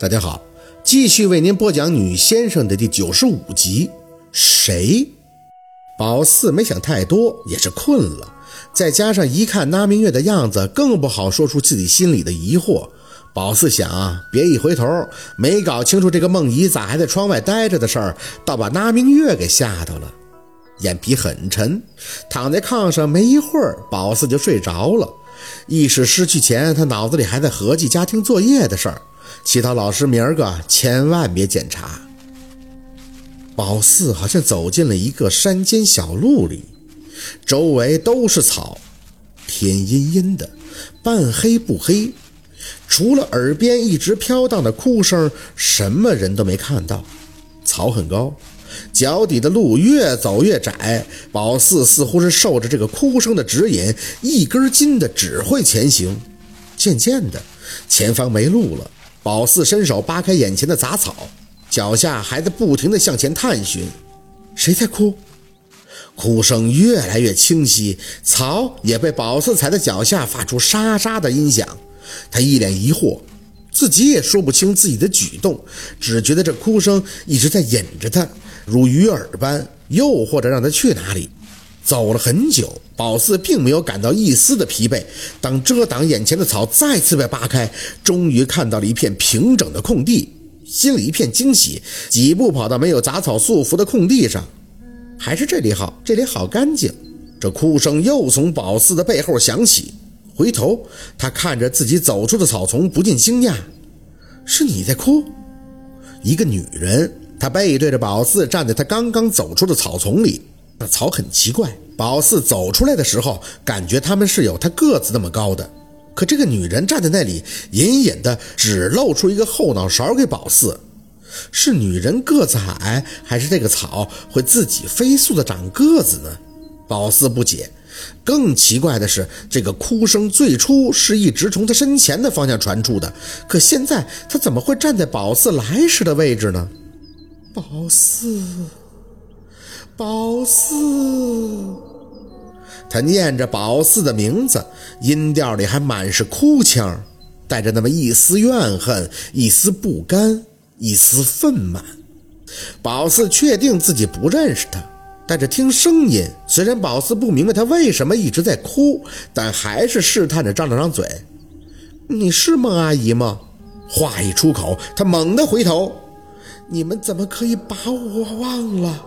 大家好，继续为您播讲《女先生》的第九十五集。谁？宝四没想太多，也是困了，再加上一看那明月的样子，更不好说出自己心里的疑惑。宝四想啊，别一回头没搞清楚这个梦怡咋还在窗外待着的事儿，倒把那明月给吓到了。眼皮很沉，躺在炕上没一会儿，宝四就睡着了。意识失去前，他脑子里还在合计家庭作业的事儿。其他老师明儿个千万别检查。宝四好像走进了一个山间小路里，周围都是草，天阴阴的，半黑不黑，除了耳边一直飘荡的哭声，什么人都没看到。草很高，脚底的路越走越窄。宝四似乎是受着这个哭声的指引，一根筋的只会前行。渐渐的，前方没路了。宝四伸手扒开眼前的杂草，脚下还在不停地向前探寻。谁在哭？哭声越来越清晰，草也被宝四踩在脚下发出沙沙的音响。他一脸疑惑，自己也说不清自己的举动，只觉得这哭声一直在引着他，如鱼饵般诱惑着让他去哪里。走了很久，宝四并没有感到一丝的疲惫。当遮挡眼前的草再次被扒开，终于看到了一片平整的空地，心里一片惊喜，几步跑到没有杂草束缚的空地上。还是这里好，这里好干净。这哭声又从宝四的背后响起，回头他看着自己走出的草丛，不禁惊讶：“是你在哭？”一个女人，她背对着宝四站在他刚刚走出的草丛里。那草很奇怪，宝四走出来的时候，感觉他们是有他个子那么高的，可这个女人站在那里，隐隐的只露出一个后脑勺给宝四。是女人个子矮，还是这个草会自己飞速的长个子呢？宝四不解。更奇怪的是，这个哭声最初是一直从他身前的方向传出的，可现在他怎么会站在宝四来时的位置呢？宝四。宝四，他念着宝四的名字，音调里还满是哭腔，带着那么一丝怨恨，一丝不甘，一丝愤满。宝四确定自己不认识他，但是听声音，虽然宝四不明白他为什么一直在哭，但还是试探着张了张嘴：“你是孟阿姨吗？”话一出口，他猛地回头：“你们怎么可以把我忘了？”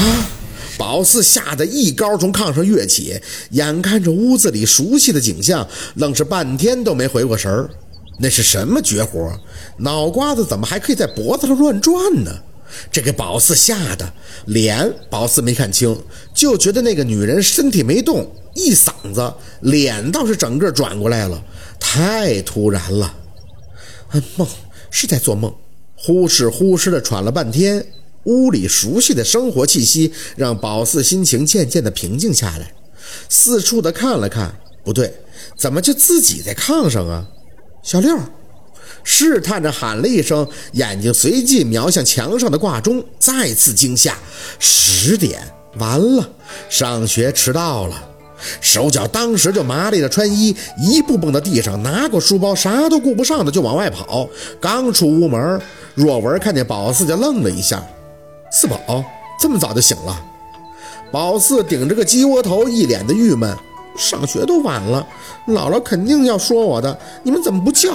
啊！宝四吓得一高从炕上跃起，眼看着屋子里熟悉的景象，愣是半天都没回过神儿。那是什么绝活？脑瓜子怎么还可以在脖子上乱转呢？这给宝四吓得脸，宝四没看清，就觉得那个女人身体没动，一嗓子，脸倒是整个转过来了，太突然了。梦是在做梦，呼哧呼哧的喘了半天。屋里熟悉的生活气息让宝四心情渐渐的平静下来，四处的看了看，不对，怎么就自己在炕上啊？小六，试探着喊了一声，眼睛随即瞄向墙上的挂钟，再次惊吓，十点，完了，上学迟到了，手脚当时就麻利的穿衣，一步蹦到地上，拿过书包，啥都顾不上的就往外跑。刚出屋门，若文看见宝四就愣了一下。四宝这么早就醒了，宝四顶着个鸡窝头，一脸的郁闷。上学都晚了，姥姥肯定要说我的。你们怎么不叫？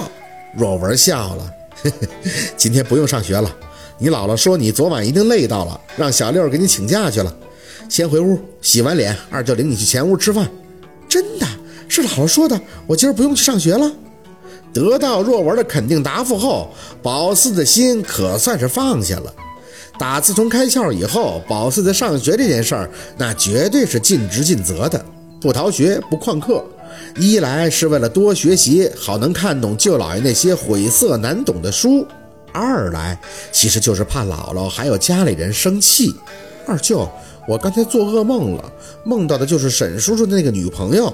若文笑了，嘿嘿，今天不用上学了。你姥姥说你昨晚一定累到了，让小六给你请假去了。先回屋洗完脸，二舅领你去前屋吃饭。真的是姥姥说的，我今儿不用去上学了。得到若文的肯定答复后，宝四的心可算是放下了。打自从开窍以后，宝四在上学这件事儿，那绝对是尽职尽责的，不逃学，不旷课。一来是为了多学习，好能看懂舅姥爷那些晦涩难懂的书；二来其实就是怕姥姥还有家里人生气。二舅，我刚才做噩梦了，梦到的就是沈叔叔的那个女朋友。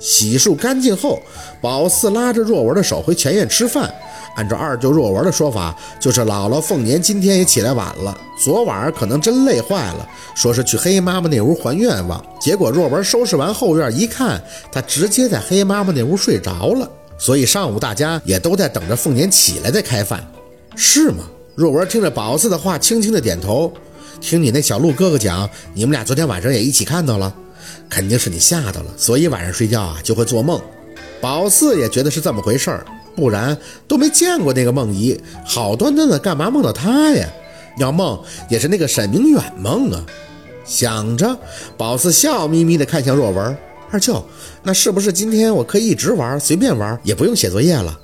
洗漱干净后，宝四拉着若文的手回前院吃饭。按照二舅若文的说法，就是姥姥凤年今天也起来晚了，昨晚可能真累坏了，说是去黑妈妈那屋还愿望。结果若文收拾完后院一看，她直接在黑妈妈那屋睡着了。所以上午大家也都在等着凤年起来再开饭，是吗？若文听着宝四的话，轻轻的点头。听你那小鹿哥哥讲，你们俩昨天晚上也一起看到了，肯定是你吓到了，所以晚上睡觉啊就会做梦。宝四也觉得是这么回事儿，不然都没见过那个梦姨，好端端的干嘛梦到他呀？要梦也是那个沈明远梦啊。想着，宝四笑眯眯地看向若文二舅，那是不是今天我可以一直玩，随便玩，也不用写作业了？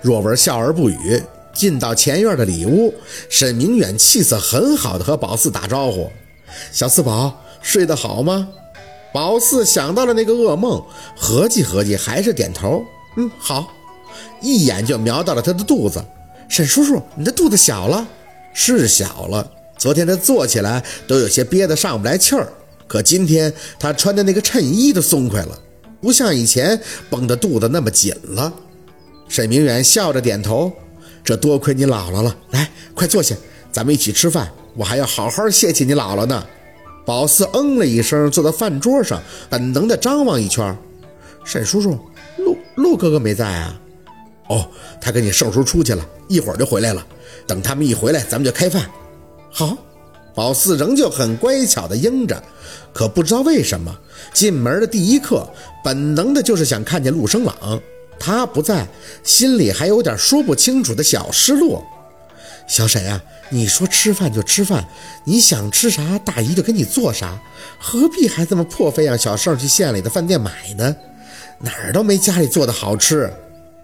若文笑而不语。进到前院的里屋，沈明远气色很好的和宝四打招呼：“小四宝，睡得好吗？”宝四想到了那个噩梦，合计合计，还是点头：“嗯，好。”一眼就瞄到了他的肚子。沈叔叔，你的肚子小了，是小了。昨天他坐起来都有些憋得上不来气儿，可今天他穿的那个衬衣都松快了，不像以前绷得肚子那么紧了。沈明远笑着点头。这多亏你姥姥了，来，快坐下，咱们一起吃饭。我还要好好谢谢你姥姥呢。宝四嗯了一声，坐在饭桌上，本能的张望一圈。沈叔叔，陆陆哥哥没在啊？哦，他跟你盛叔出去了，一会儿就回来了。等他们一回来，咱们就开饭。好。宝四仍旧很乖巧的应着，可不知道为什么，进门的第一刻，本能的就是想看见陆生朗。他不在，心里还有点说不清楚的小失落。小沈啊，你说吃饭就吃饭，你想吃啥，大姨就给你做啥，何必还这么破费让小盛去县里的饭店买呢？哪儿都没家里做的好吃。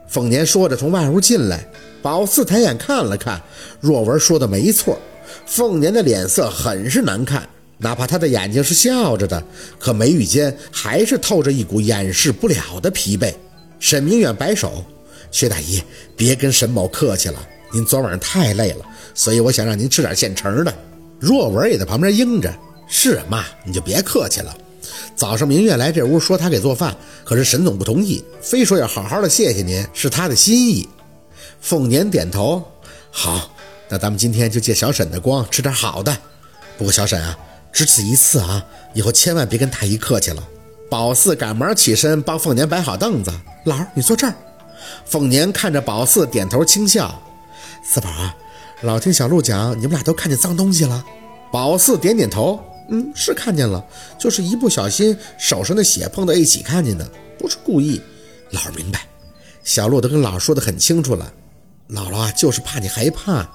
凤年说着从外屋进来，宝四抬眼看了看，若文说的没错，凤年的脸色很是难看，哪怕他的眼睛是笑着的，可眉宇间还是透着一股掩饰不了的疲惫。沈明远摆手：“薛大姨，别跟沈某客气了，您昨晚上太累了，所以我想让您吃点现成的。”若文也在旁边应着：“是妈，你就别客气了。早上明月来这屋说他给做饭，可是沈总不同意，非说要好好的谢谢您，是他的心意。”凤年点头：“好，那咱们今天就借小沈的光吃点好的。不过小沈啊，只此一次啊，以后千万别跟大姨客气了。”宝四赶忙起身帮凤年摆好凳子。老儿，你坐这儿。凤年看着宝四，点头轻笑。四宝啊，老听小陆讲，你们俩都看见脏东西了。宝四点点头，嗯，是看见了，就是一不小心手上的血碰到一起看见的，不是故意。老儿明白，小陆都跟老儿说的很清楚了。姥姥啊，就是怕你害怕，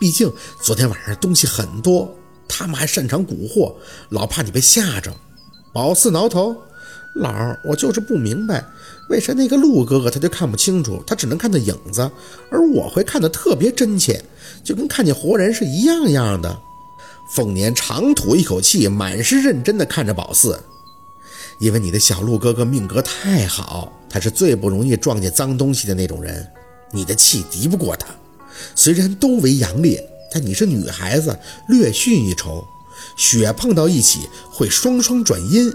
毕竟昨天晚上东西很多，他们还擅长蛊惑，老怕你被吓着。宝四挠头。老儿，我就是不明白，为啥那个陆哥哥他就看不清楚，他只能看到影子，而我会看得特别真切，就跟看见活人是一样样的。凤年长吐一口气，满是认真的看着宝四，因为你的小陆哥哥命格太好，他是最不容易撞见脏东西的那种人，你的气敌不过他。虽然都为阳烈，但你是女孩子，略逊一筹，血碰到一起会双双转阴。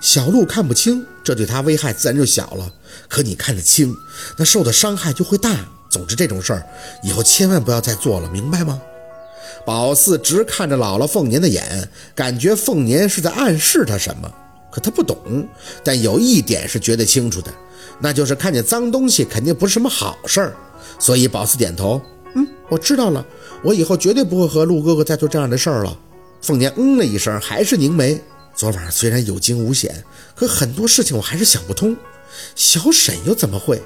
小鹿看不清，这对他危害自然就小了。可你看得清，那受的伤害就会大。总之，这种事儿以后千万不要再做了，明白吗？宝四直看着姥姥凤年的眼，感觉凤年是在暗示他什么，可他不懂。但有一点是绝对清楚的，那就是看见脏东西肯定不是什么好事儿。所以宝四点头，嗯，我知道了，我以后绝对不会和陆哥哥再做这样的事儿了。凤年嗯了一声，还是凝眉。昨晚虽然有惊无险，可很多事情我还是想不通。小沈又怎么会？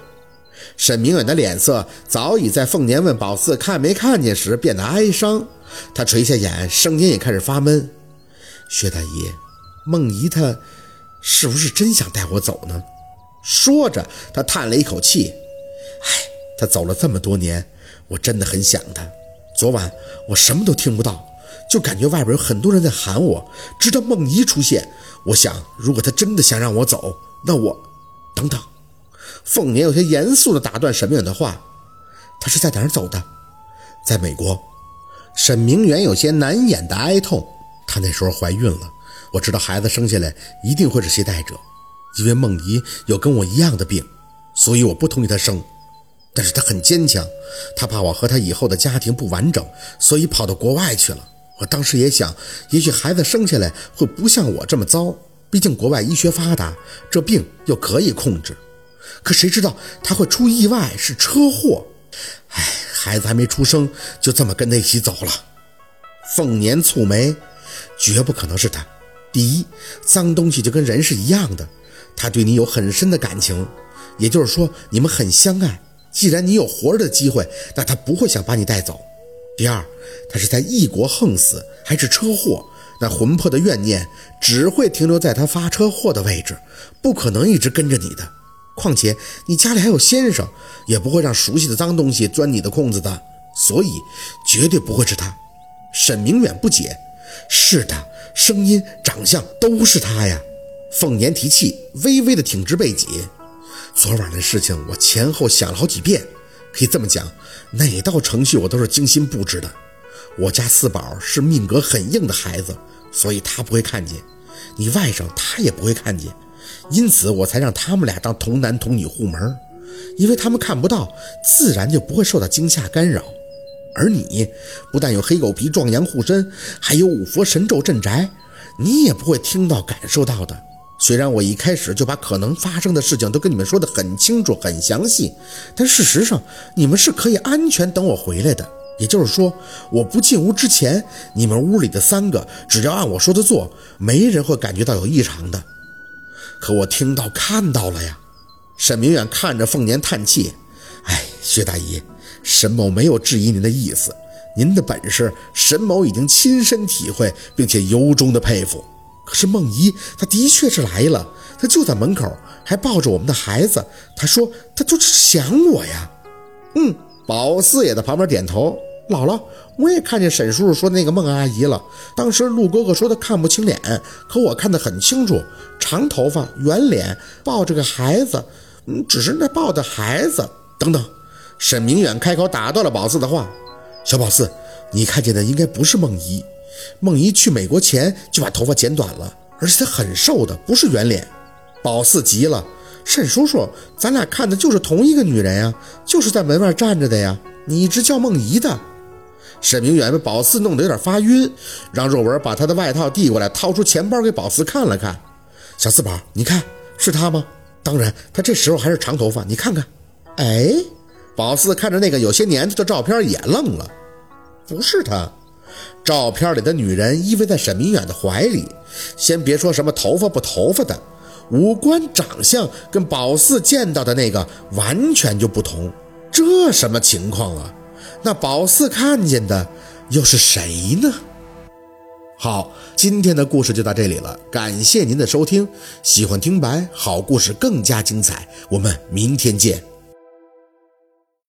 沈明远的脸色早已在凤年问宝四看没看见时变得哀伤，他垂下眼，声音也开始发闷。薛大姨，梦姨她是不是真想带我走呢？说着，他叹了一口气。唉，她走了这么多年，我真的很想她。昨晚我什么都听不到。就感觉外边有很多人在喊我，直到梦怡出现。我想，如果他真的想让我走，那我……等等。凤年有些严肃地打断沈明远的话：“他是在哪儿走的？在美国。”沈明远有些难掩的哀痛。他那时候怀孕了，我知道孩子生下来一定会是携带者，因为梦怡有跟我一样的病，所以我不同意她生。但是她很坚强，她怕我和她以后的家庭不完整，所以跑到国外去了。我当时也想，也许孩子生下来会不像我这么糟，毕竟国外医学发达，这病又可以控制。可谁知道他会出意外，是车祸。哎，孩子还没出生，就这么跟他一起走了。凤年蹙眉，绝不可能是他。第一，脏东西就跟人是一样的，他对你有很深的感情，也就是说你们很相爱。既然你有活着的机会，那他不会想把你带走。第二，他是在异国横死，还是车祸？那魂魄的怨念只会停留在他发车祸的位置，不可能一直跟着你的。况且你家里还有先生，也不会让熟悉的脏东西钻你的空子的，所以绝对不会是他。沈明远不解：“是的，声音、长相都是他呀。”凤年提气，微微的挺直背脊。昨晚的事情我前后想了好几遍，可以这么讲，哪道程序我都是精心布置的。我家四宝是命格很硬的孩子，所以他不会看见，你外甥他也不会看见，因此我才让他们俩当童男童女护门，因为他们看不到，自然就不会受到惊吓干扰。而你不但有黑狗皮壮阳护身，还有五佛神咒镇宅，你也不会听到感受到的。虽然我一开始就把可能发生的事情都跟你们说得很清楚、很详细，但事实上你们是可以安全等我回来的。也就是说，我不进屋之前，你们屋里的三个只要按我说的做，没人会感觉到有异常的。可我听到、看到了呀！沈明远看着凤年叹气：“哎，薛大姨，沈某没有质疑您的意思，您的本事，沈某已经亲身体会，并且由衷的佩服。”可是梦怡，她的确是来了，她就在门口，还抱着我们的孩子。她说，她就是想我呀。嗯，宝四也在旁边点头。姥姥，我也看见沈叔叔说那个孟阿姨了。当时陆哥哥说他看不清脸，可我看得很清楚，长头发，圆脸，抱着个孩子。嗯，只是那抱的孩子。等等，沈明远开口打断了宝四的话。小宝四，你看见的应该不是梦怡。梦怡去美国前就把头发剪短了，而且她很瘦的，不是圆脸。宝四急了：“沈叔叔，咱俩看的就是同一个女人呀，就是在门外站着的呀，你一直叫梦怡的。”沈明远被宝四弄得有点发晕，让若文把他的外套递过来，掏出钱包给宝四看了看：“小四宝，你看是他吗？当然，他这时候还是长头发，你看看。”哎，宝四看着那个有些年头的照片也愣了：“不是他。”照片里的女人依偎在沈明远的怀里，先别说什么头发不头发的，五官长相跟宝四见到的那个完全就不同，这什么情况啊？那宝四看见的又是谁呢？好，今天的故事就到这里了，感谢您的收听，喜欢听白好故事更加精彩，我们明天见。